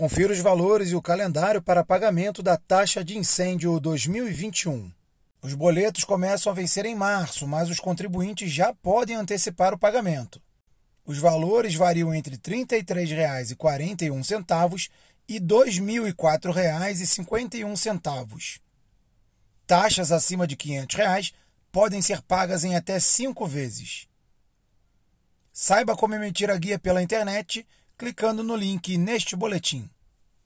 Confira os valores e o calendário para pagamento da taxa de incêndio 2021. Os boletos começam a vencer em março, mas os contribuintes já podem antecipar o pagamento. Os valores variam entre R$ 33,41 e R$ 2.004,51. Taxas acima de 500 reais podem ser pagas em até cinco vezes. Saiba como emitir a guia pela internet clicando no link neste boletim.